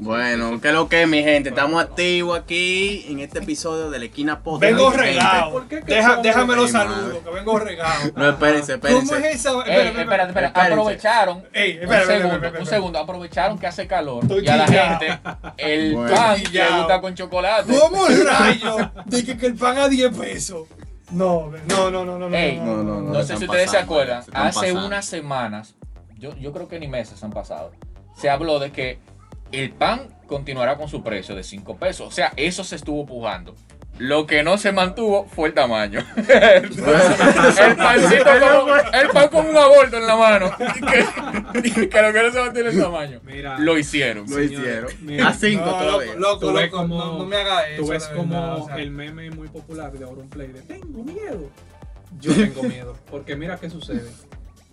Bueno, ¿qué es lo que es, mi gente? Estamos activos aquí en este episodio de la esquina podcast. Vengo regado. ¿Por qué que Deja- déjame los saludos, que vengo regado. No, espérense, ¿Cómo es espérense. esa? Espera, espérate, espera, espérate. espérense. Aprovecharon. Ey, un, espera, espera, segundo, espera, un segundo. Aprovecharon que hace calor. Estoy y a la gente el Bueno. pan quillao. gusta con chocolate. ¿Cómo rayo? De que, que el pan a 10 pesos. No, no, no, no, no. Ey, No, no, No, sé si ustedes se pasando, acuerdan. Hace pasando. unas semanas, yo, yo creo que ni meses han pasado, se habló de que el pan continuará con su precio de 5 pesos. O sea, eso se estuvo pujando. Lo que no se mantuvo fue el tamaño. el pancito como, el pan con un aborto en la mano. Que, que lo que no se mantiene el tamaño. Mira, Lo hicieron. Lo hicieron. mira. A cinco No, todavía. loco, loco, Tú ves loco, como- no, no me hagas eso. Tú ves como verdad, o sea. el meme muy popular de Auronplay de tengo miedo. Yo tengo miedo. Porque mira qué sucede.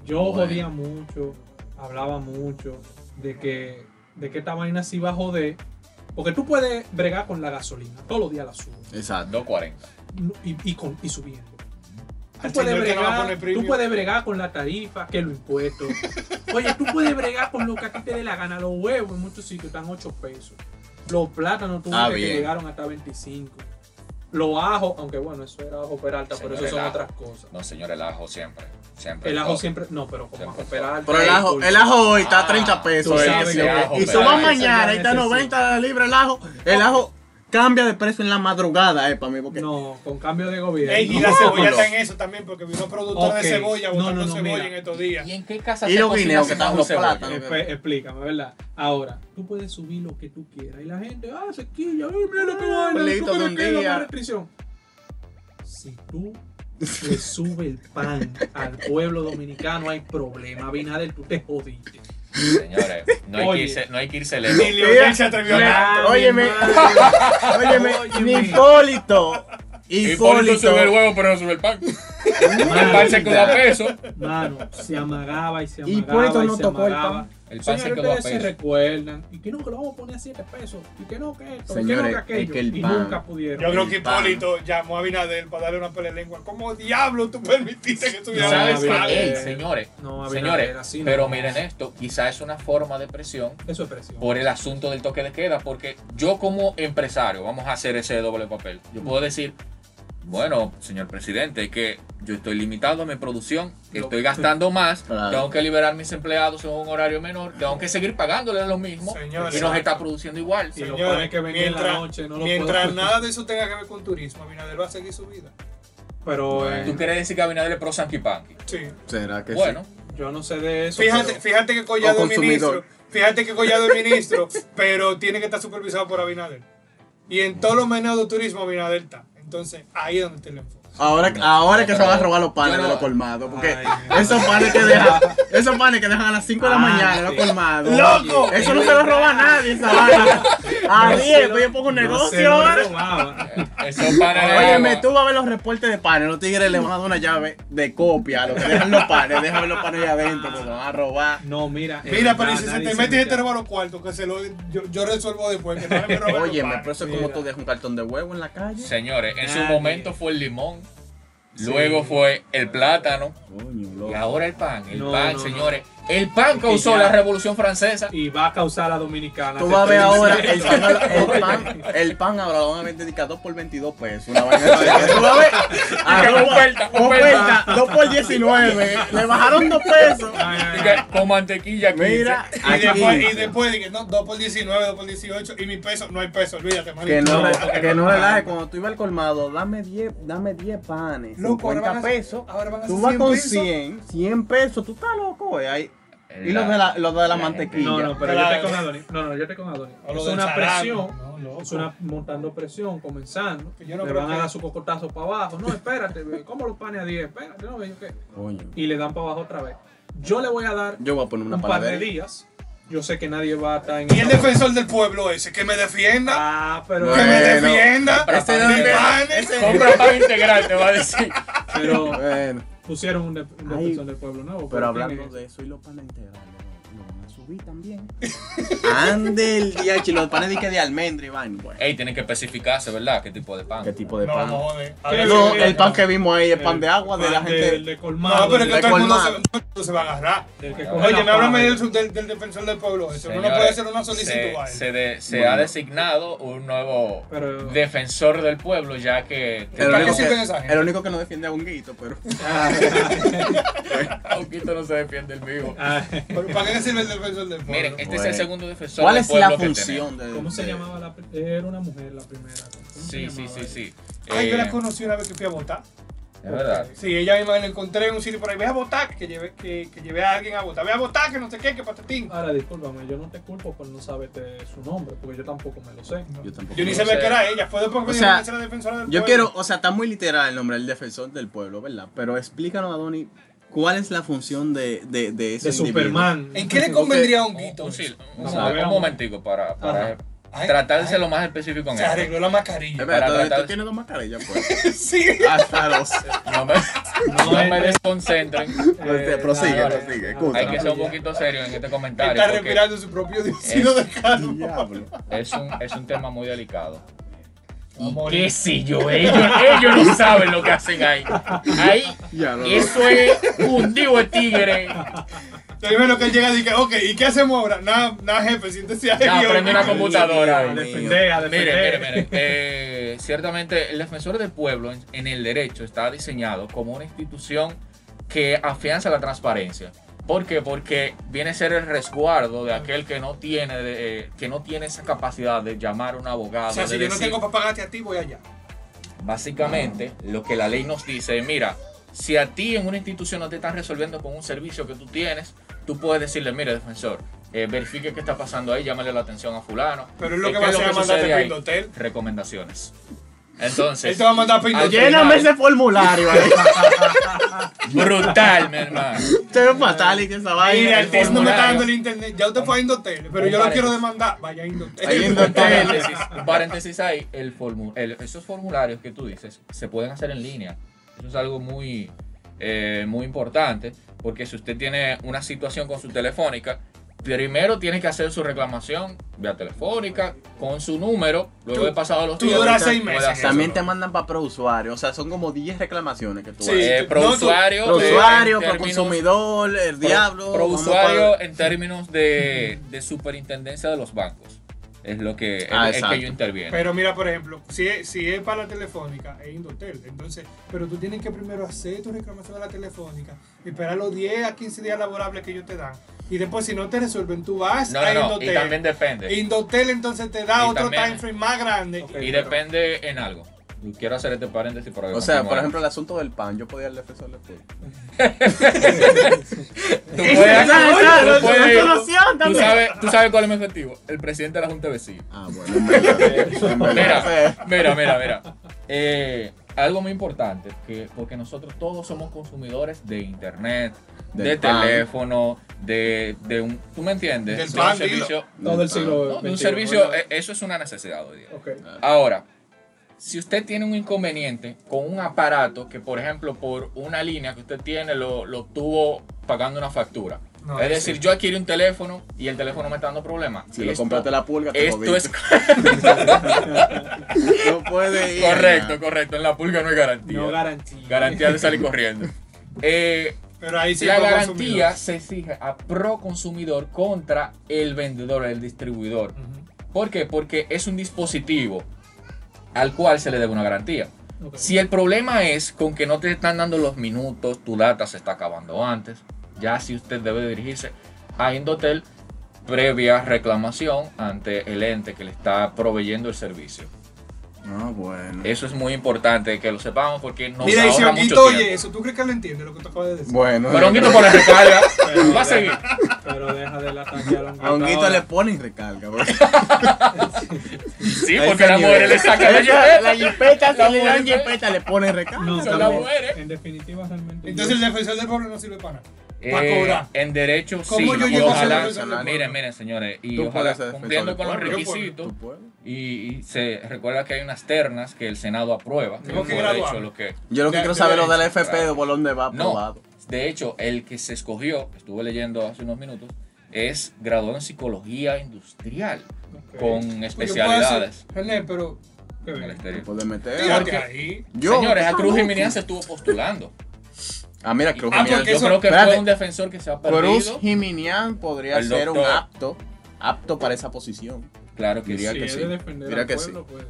Yo Bueno. jodía mucho, hablaba mucho de que, de que esta vaina sí va a joder. Porque tú puedes bregar con la gasolina. Todos los días la subes. Exacto. 2.40. Y, y, con- y subiendo. Tú puedes, bregar, tú puedes bregar con la tarifa, que los impuestos. Oye, tú puedes bregar con lo que a ti te dé la gana. Los huevos en muchos sitios están 8 pesos. Los plátanos tú Ah, que bien. llegaron hasta 25. Los ajos, aunque bueno, eso era ajo peralta, pero eso son ajo. otras cosas. No, señor, el ajo siempre. Siempre. El ajo todo. siempre, no, pero como ajo peralta. Pero el ajo, el ajo hoy está a 30 pesos. tú eh, sabes eh. ajo, y suba mañana, ahí está necesito. 90 libras el ajo. El ajo cambia de precio en la madrugada, eh, para mí. Porque No, con cambio de gobierno. Ey, y la No, cebolla no. está en eso también, porque vino productor Ok. de cebolla No, botando no, no, cebolla mira. en estos días. ¿Y en qué casa Y se los guineos que están los plátanos. Explícame, ¿verdad? Ahora, tú puedes subir lo que tú quieras. Y la gente, ah, sequilla, ay, mira lo que vaina. ¿tú de un que día. restricción? Si tú le subes el pan al pueblo dominicano, hay problema. Abinader, tú te jodiste. Señores, no hay, que irse, no hay que irse lejos. Ni Leonel se atrevió a. Óyeme, óyeme, ni Hipólito. Hipólito sube el huevo, pero no sube el pan. El pan se quedó a peso. Mano, se amagaba y se amagaba. Hipólito y no se tocó el amagaba. pan. El pan se Señores, quedó a ustedes se recuerdan. Y que no, que lo vamos a poner a 7 pesos. Y que no, que esto. y que no, Señores, que aquello. es que el y pan- nunca pudieron. Yo creo que. Hipólito llamó a Abinader para darle una pelea de lengua. ¿Cómo diablo tú permitiste que estuviera No. Ey, señores, No, señores, así no. pero miren esto, quizá es una forma de presión Eso es presión. por el asunto del toque de queda, porque yo como empresario, vamos a hacer ese doble papel, yo puedo decir, bueno, señor presidente, que yo estoy limitado a mi producción, estoy gastando más, Claro. tengo que liberar mis empleados en un horario menor, tengo que seguir pagándole lo mismo Señores, y nos está produciendo igual. Señores, panes que en la mientras, noche no lo mientras puedo- nada de eso tenga que ver con turismo, Abinader va a seguir su vida. Pero Bueno. eh, ¿Tú quieres decir que Abinader es pro Sanky Panky? Sí. ¿Será que Bueno, yo no sé de eso. Fíjate, pero- fíjate que Collado es ministro. Fíjate que Collado es ministro, pero tiene que estar supervisado por Abinader. Y en todos los meneos de turismo Abinader está. Entonces, ahí es donde te le enfocas. Ahora, ahora que se van a robar los panes de los colmados. Porque Ay, esos panes que dejan, esos panes que dejan a las 5 de la Ah, mañana los colmados. ¡Loco! Eso no se lo roba a nadie, esa vaina. A No 10, se pues yo pongo un negocio ahora. esos panes Óyeme, tú vas a ver los reportes de panes. Los tigres le van a dar una llave de copia a los que dejan los panes. Déjame los panes allá adentro, que se van a robar. No, mira. Mira, pero si se te mete y te roba los cuartos, que se lo, yo, resuelvo después. Que no me Óyeme, pero eso es como tú dejas un cartón de huevo en la calle. Señores, en su momento fue el limón. Luego fue el plátano Coño, loco. y ahora el pan. El No, pan, no, señores. El pan causó ya- la revolución francesa. Y va a causar la dominicana. Tú vas a ver ahora el pan, el pan, el pan ahora lo van a vender dedicar 2 por 22 pesos. Una vaina. Tú vas a ver. Ah, Que no, oferta, oferta, 2 por 19. Le bajaron 2 pesos. Ay, ay, ay. con mantequilla 15. Mira, Y aquí después, y después dije, no, 2 por 19, 2 por 18, y mi peso, no hay peso, olvídate, que manito. no, No, que no relaje cuando tú ibas al colmado, dame 10, dame 10 panes, Loco, ahora 50 van a- pesos. ahora van a Tú ser vas 100 con pesos. 100, 100 pesos, tú estás loco, güey. Y los de la, los de la la mantequilla. No, no, pero yo estoy con Adonis. No, no, yo estoy con Adonis. Es una presión. Es una montando presión, comenzando. Que yo no le creo van a dar su cocotazo para abajo. No, espérate, ¿cómo los panes a 10? Espérate, no, yo qué. Coño. Y le dan para abajo otra vez. Yo le voy a dar Yo voy a poner una un par de días. Yo sé que nadie va a estar en Y el defensor del pueblo ese, que me defienda, Ah, pero. que me defienda. Panes. Compra pan integral, te va a decir. Pero Bueno, pusieron un, de- un Ay, defensor del pueblo nuevo. pero ¿quién hablando es? de eso y los integrales, a vi también. Ande el día, los panes de que de almendra y vaina. Bueno, Ey, tienen que especificarse, ¿verdad? ¿Qué tipo de pan? ¿Qué tipo de No, pan? no, joder. ¿Qué Ahora No, sí, el pan que vimos ahí es pan de agua de la gente. del de colmado. No, pero es que de todo el mundo se, se va a agarrar. Oye, me háblame del, del, del defensor del pueblo. Eso no Señores, puede hacer una solicitud se, a él. se de- se Bueno. ha designado un nuevo Pero- defensor del pueblo, ya que El ¿Para qué único, que, el único que no defiende a Honguito, pero. Augusto no se defiende el mismo. Ah, ¿Pero ¿Para qué sirve el defensor del pueblo? Miren, este es el Bueno. segundo defensor ¿Cuál del es pueblo la función de.? ¿Cómo se llamaba la Era una mujer la primera. ¿Cómo se Sí, sí, sí, sí. Ay, yo Eh, la conocí una vez que fui a votar. Es verdad. Sí, ella misma la encontré en un sitio por ahí. Ve a votar, que llevé, que, que llevé a alguien a votar. Ve a votar, que no sé qué, que patatín. Ahora, discúlpame, yo no te culpo por no saberte su nombre, porque yo tampoco me lo sé. Yo tampoco. Yo ni sabía que era ella. Fue después que O me sea, dijeron que era defensora del Yo pueblo. quiero, o sea, está muy literal el nombre, el defensor del pueblo, ¿verdad? Pero explícanos, Adoni, ¿cuál es la función de, de, de ese De individuo? Superman. ¿En qué le convendría a un guito? un sil- un- No, un veamos. momentico para, para. Ay, tratar de ay, ser lo más específico en Se esto. arregló la mascarilla. Es verdad, para tú- tratar- tú tienes dos mascarillas, pues. sí. Hasta dos. No me, no me este- desconcentren. Este, prosigue, dale, prosigue, escucha. Hay que ser un poquito serio en este comentario. Está respirando su propio dióxido de carbono. Es un, es un tema muy delicado. Y qué sé yo, ellos, ellos no saben lo que hacen ahí. Ahí, Ya, no, no. eso es hundido de tigre. Primero que él llega y dice, ok, ¿y qué hacemos ahora? Nada, nada, jefe, siéntese ahí. No, prende una computadora. Dios A mío. defender, a Mire, mire, mire. eh, ciertamente, el defensor del pueblo en, en el derecho está diseñado como una institución que afianza la transparencia. ¿Por qué? Porque viene a ser el resguardo de aquel que no tiene, de- eh, que no tiene esa capacidad de llamar a un abogado. O sea, si yo no tengo para pagarte a ti, voy allá. Básicamente, lo que la ley nos dice es, mira, si a ti en una institución no te están resolviendo con un servicio que tú tienes, tú puedes decirle, mire, defensor, eh, verifique qué está pasando ahí, llámale la atención a fulano. Pero es lo Eh, que ¿qué va a hacer mandarte ahí? Indotel. Recomendaciones. Él Entonces, te va a mandar. Lléname ese formulario, brutal, mi hermano. Es fatal y que esa vaina. El test no me está dando el internet. Ya usted fue a Indotel, pero yo lo quiero demandar. Vaya a Indotel. Ahí Un Indotel. paréntesis, un paréntesis ahí, el formu- el- esos formularios que tú dices se pueden hacer en línea. Eso es algo muy, eh, muy importante, porque si usted tiene una situación con su telefónica, primero tiene que hacer su reclamación vía telefónica, con su número, luego Tú- de pasado los tú días. duras seis meses. También te mandan para pro-usuario, o sea, son como 10 reclamaciones que tú Sí. haces. Eh, No, pro tú- usuario, Pro eh, pro consumidor, el pro- diablo. Pro vamos usuario para- en términos de, de superintendencia de los bancos. Es lo que, Ah, es, es que yo interviene. Pero mira, por ejemplo, si es, si es para la telefónica, es Indotel. Entonces, pero tú tienes que primero hacer tu reclamación a la telefónica, esperar los 10 a 15 días laborables que ellos te dan. Y después, si no te resuelven, tú vas no, a no, no, Indotel. y también depende. Indotel entonces te da Y otro también- time frame más grande. Y depende en algo. Quiero hacer este paréntesis para que O sea, por ejemplo, el asunto del pan, yo podía al defensor del pueblo. tú puedes, tú sabes, tú sabes cuál es mi objetivo. El presidente de la Junta de Vecinos. Ah, bueno, Mira, mira, mira, mira. Eh, algo muy importante, que, porque nosotros todos somos consumidores de internet, Del de pan. teléfono, de, de un... ¿Tú me entiendes? Del De pan, un servicio, Todo el siglo no, de un servicio eh, eso es una necesidad hoy día. Ok. Ahora, si usted tiene un inconveniente con un aparato que, por ejemplo, por una línea que usted tiene, lo, lo tuvo pagando una factura. No, es sí. decir, yo adquirí un teléfono y el teléfono me está dando problemas. Si lo Esto- compraste la pulga, te Esto es No puede ir. correcto, correcto. En la pulga no hay garantía. No garantía. garantía de salir corriendo. Eh, Pero ahí sí la garantía consumidor. se exige a pro consumidor contra el vendedor, el distribuidor. ¿Por qué? Porque es un dispositivo al cual se le debe una garantía. Si el problema es con que no te están dando los minutos, tu data se está acabando antes, ya si usted debe dirigirse a Indotel previa reclamación ante el ente que le está proveyendo el servicio. Ah, bueno. Eso es muy importante que lo sepamos porque nos Mira, y si ahorra mucho Honguito oye tiempo. eso, ¿tú crees que él entiende lo que tú acabas de decir? Bueno. Pero Honguito la recarga, Pero va a seguir. Pero deja de la ataque a A Honguito le ponen recarga. Sí, porque mujeres nivel. le sacan la Esa- La jipeta. jipeta, La si le dan mujer- jipeta, le ponen recarga. No, Son las mujeres. En definitiva, realmente. Entonces el defensor del pueblo no sirve para nada. Para Eh, cobrar. en derecho sí. ¿Cómo yo y llego a ser ojalá-? Miren, miren, señores. Y ojalá cumpliendo con los requisitos. Y, y se recuerda que hay unas ternas que el Senado aprueba. Tengo que por graduarme. hecho, lo que, Yo lo que quiero saber es lo del FP, Claro. de por dónde va no, aprobado. de hecho, el que se escogió, estuve leyendo hace unos minutos, es graduado en psicología industrial con puede especialidades René, pero Qué en el exterior. Meter. ahí. Yo, Señores, a Cruz. Jiménez se estuvo postulando. Ah, mira, Cruz Ah, Jiménez. Yo eso- creo que espérate. fue un defensor que se ha perdido. Cruz Jiminian podría El ser un apto, apto para esa posición. Claro que Diría sí. que sí. Mira al que pueblo, pues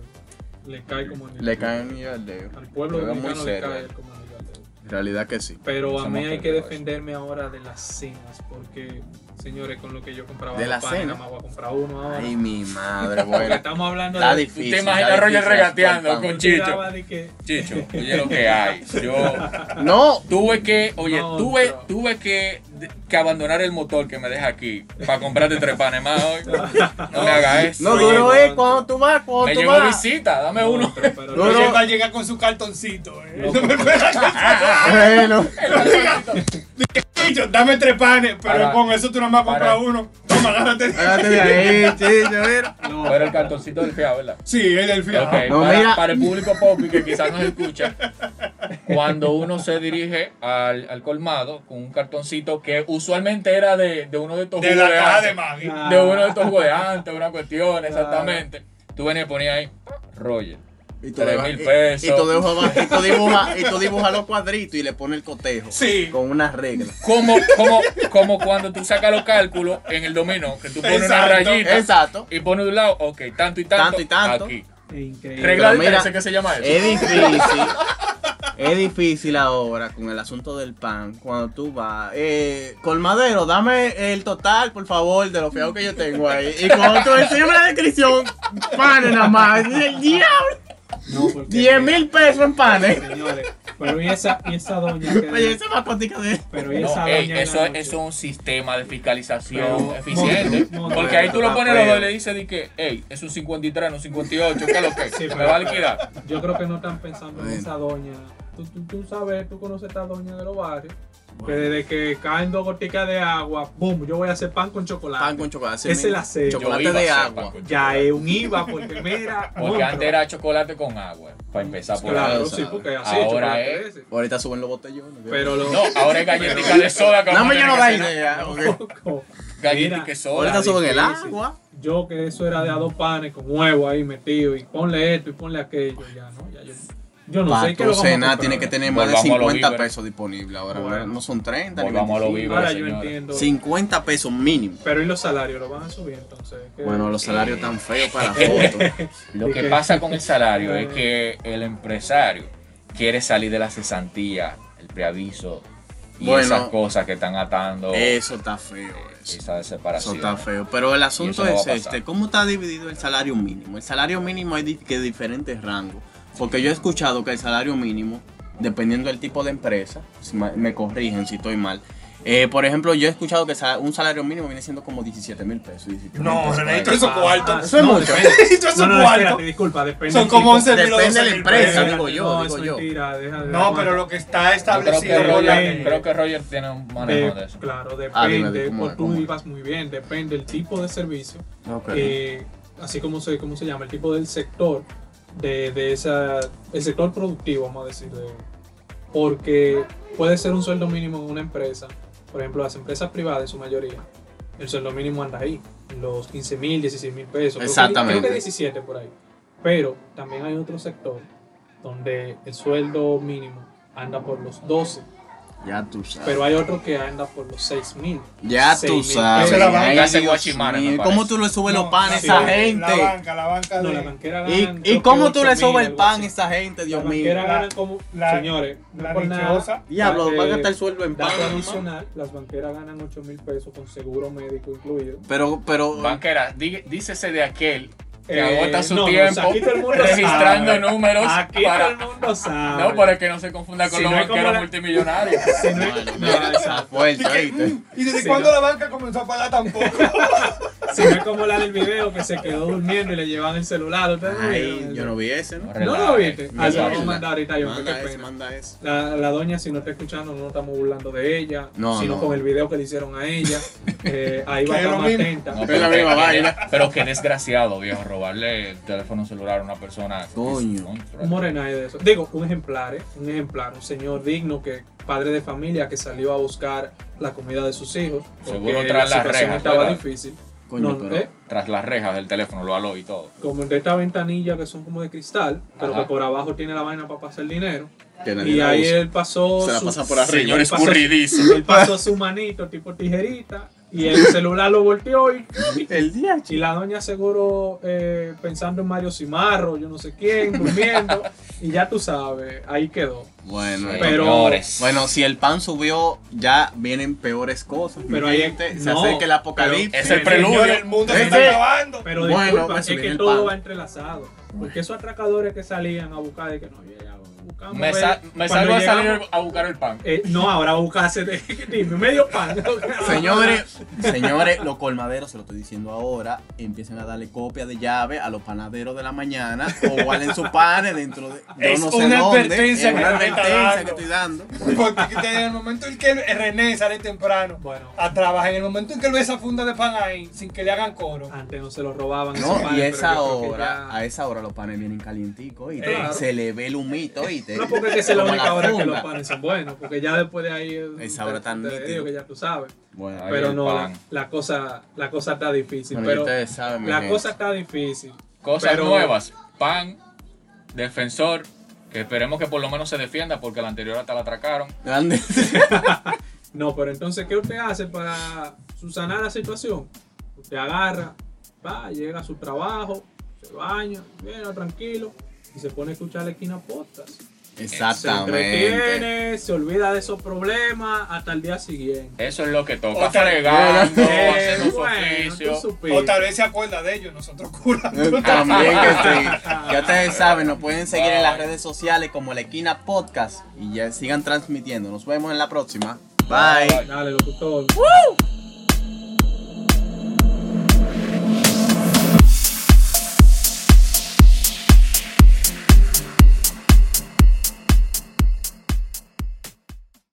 le cae como anillo. Le caen y al dedo. Al pueblo muy le serio. cae como al dedo. En realidad que sí. Pero a mí hay que eso. defenderme ahora de las cenas, porque, señores, con lo que yo compraba ¿De la panes, cena? nada más voy a comprar uno ahora. Ay, mi madre, bueno. estamos hablando Está de... difícil. ¿Tú te imaginas Roger regateando con Chicho? que- Chicho, oye lo que hay. Yo No, tuve que, oye, No, tuve, tuve que, que abandonar el motor que me deja aquí para comprarte tres panes más hoy. No me hagas eso. no duro no, es no. cuando tú vas, cuando me tú llegó vas. visita, dame No, uno. pero- pero- No, va a llegar con su cartoncito. ¿eh? No, me Bueno, Chicho, dame tres panes, pero Para. con eso tú nada más compras uno. Toma, agárrate. hágate de ahí, chicho, mira. No, Pero el cartoncito del fiado, ¿verdad? Sí, el fiado. Ok, No, para, mira. para el público popi que quizás nos escucha, cuando uno se dirige al, al colmado con un cartoncito que usualmente era de, de uno de estos De la de caja antes, de Maggi. Ah. de uno de estos jugos de antes, una cuestión, exactamente. Tú venías y ponías ahí, Roger. Y tú, mil y- pesos. y tú dibujas, y tú dibujas, y tú dibujas los cuadritos y le pones el cotejo. Sí. Con unas reglas. Como, como, como cuando tú sacas los cálculos en el dominó, que tú pones una rayita Exacto. y pones de un lado, ok, tanto y tanto, Tanto y tanto. aquí. increíble. Regla de mira, trece, ¿qué se llama eso? Es difícil. Es difícil ahora con el asunto del pan. Cuando tú vas, eh, colmadero, dame el total, por favor, de los fiados que yo tengo ahí. Y cuando tú enseñas la descripción, panes nada más. El diablo, No, porque- 10 mil pesos en panes. Señores, pero y esa, y esa doña que... Oye, esa es más cuántica de. pero y esa doña eso, es- noche. eso es un sistema de fiscalización Pero- eficiente. no, no, porque ahí tú lo pones los dos y le dices de que, hey, es un 53, no un 58, ¿qué es lo que? Sí, ¿Me va a liquidar? Yo creo que no están pensando en esa doña. Tú, tú, tú sabes, tú conoces a esta doña de los barrios. Que desde que caen dos goticas de agua, boom, yo voy a hacer pan con chocolate. Pan con chocolate. Ese la sé. Chocolate de agua. Ya es un IVA, porque mira. Porque monstruo. antes era chocolate con agua, para empezar por Claro, ahí. sí, porque así Ahora es- ese. Ahorita suben los botellones. Pero lo. No, ahora es galletica de soda. que No me lleno. Galletica Mira, de soda. Ahorita suben el agua. Yo que eso era de a dos panes con huevo ahí metido y ponle esto y ponle aquello, ya no, ya yo, yo no Para sé qué lo cena tiene que tener más de Volvamos a los 50 víveres. pesos disponibles ahora. Bueno. No son 30 ni a 25. Ahora yo entiendo. 50 pesos mínimo. Pero y los salarios lo van a subir entonces. ¿Qué? Bueno, los salarios tan feos para la foto. Lo ¿Y que pasa con el salario es Eh. que el empresario quiere salir de la cesantía, el preaviso y Bueno, esas cosas que están atando Eso está feo. Eso. esa Eso separación. está feo. Pero el asunto eso no es este, ¿cómo está dividido el salario mínimo? El salario mínimo hay que diferentes rangos. Porque yo he escuchado que el salario mínimo, dependiendo del tipo de empresa, si me corrigen si estoy mal. eh, por ejemplo, yo he escuchado que un salario mínimo viene siendo como 17 mil pesos. 17 mil No, René, por tú esos cuartos. Eso es mucho. Esto es cuarto. disculpa, depende. Son como tipo. 11 mil Depende de 12 la mil empresa, pesos. digo yo, No, digo eso yo. es mentira, deja de- No, pero lo que está creo establecido que, por Roger, creo que Roger tiene un manejo De- de eso. Claro, Ah, dime, depende, ¿cómo pues es? tú ibas muy bien, depende el tipo de servicio, Ok. eh, así como se, cómo se llama, el tipo del sector, de, de esa, el sector productivo, vamos a decir, de- porque puede ser un sueldo mínimo en una empresa, por ejemplo, las empresas privadas en su mayoría, el sueldo mínimo anda ahí, los 15 mil, 16 mil pesos, creo que- Exactamente. creo que 17 por ahí, pero también hay otro sector donde el sueldo mínimo anda por los 12 Ya tú sabes. pero hay otro que anda por los 6 mil. ya seis tú mil sabes. pesos. La Ay, banca de Dios ¿Cómo tú le subes No, los panes sí, a esa La gente? banca, la banca No, de. la banquera ¿Y, ganan. y creo cómo tú le 8.000, subes el pan a esa gente, Dios La mío? banquera La- ganan como. la- señores, no la nada. dichosa. Diablo, eh, van a gastar el sueldo en pan. Dato mamá. adicional, las banqueras ganan 8 mil pesos con seguro médico incluido. Pero, pero. Banquera, dícese de aquel que Eh, agota su no, no, tiempo aquí todo el mundo registrando sabe. números Aquí para... todo el mundo sabe. No, para que no se confunda con Si los no banqueros la- multimillonarios. Si no es- Bueno, no, mira, está exacto. fuerte, ¿oíste? ¿Y desde Sí, cuándo no. la banca comenzó a pagar tan poco? Si no es como la del video que se quedó durmiendo y le llevan el celular. ¿Ustedes no Ay, yo eso? no vi ese, ¿no? No lo viste. Ah, lo vamos a mandar ahorita yo, qué Manda ese, manda ese. La, la doña, si no está escuchando, no estamos burlando de ella, No, sino no. con el video que le hicieron a ella. Eh, ahí va a estar más atenta. No, pero, la que, misma vaina. pero qué desgraciado, viejo, robarle el teléfono celular a una persona. Coño. Un morenaje de eso. Digo, un ejemplar, ¿eh? un ejemplar, un señor digno que padre de familia que salió a buscar la comida de sus hijos. Seguro porque tras la las situación rejas, estaba ¿verdad? difícil. Coño, No, pero- ¿eh? Tras las rejas del teléfono, lo aló y todo. Como de esta ventanilla que son como de cristal, pero Ajá. que por abajo tiene la vaina para pasar dinero. Que nadie Y ahí usa. él pasó. Se la pasa por arriba. Señor escurridizo. Él pasó su manito tipo tijerita y el celular lo volteó y, El día, y la doña seguro eh, pensando en Mario Cimarro, yo no sé quién, durmiendo. y ya tú sabes, ahí quedó. Bueno, Sí. Pero- Señores. bueno, si el pan subió, ya vienen peores cosas. Pero ahí- gente. se no, acerca el apocalipsis. Es el preludio. el mundo se está acabando. Pero Bueno, disculpa, eso es que el todo pan. va entrelazado. Porque esos atracadores que salían a buscar de que no, ya, Me, sa- me salgo a salir a buscar el pan. Eh, no, ahora va a buscarse medio pan. Señores, señores, los colmaderos, se lo estoy diciendo ahora, empiezan a darle copia de llave a los panaderos de la mañana o guarden sus panes dentro de. yo Es no sé una dónde, advertencia es que una advertencia que estoy dando. Porque en el momento en que René sale temprano Bueno, a trabajar, en el momento en que él ve esa funda de pan ahí, sin que le hagan coro, antes no se lo robaban. esos No, panes, y esa hora, ya- a esa hora los panes vienen calienticos y Claro. se le ve el humito, ¿oíste? No, porque esa es la única hora que los panes son buenos. Porque ya después de ahí. es un Esa hora tan nítido. que ya tú sabes. Bueno, pero no, la, cosa, la cosa está difícil. bueno, pero ustedes saben, mi la gente. cosa está difícil. Cosas Pero- nuevas. Pan, defensor, que esperemos que por lo menos se defienda porque la anterior hasta la atracaron. Grande. No, pero entonces, ¿qué usted hace para subsanar la situación? Usted agarra, va, llega a su trabajo, se baña, viene tranquilo y se pone a escuchar la esquina podcast. Se Exactamente. entretiene, se olvida de esos problemas hasta el día siguiente. Eso es lo que toca. Otra- Fregando, Eh, haciendo su bueno, oficio. o tal vez se acuerda de ellos, nosotros curando. También que sí. Ya ustedes saben, nos pueden seguir en las redes sociales como La Esquina Podcast y ya sigan transmitiendo. Nos vemos en la próxima. Bye. Dale, locutor.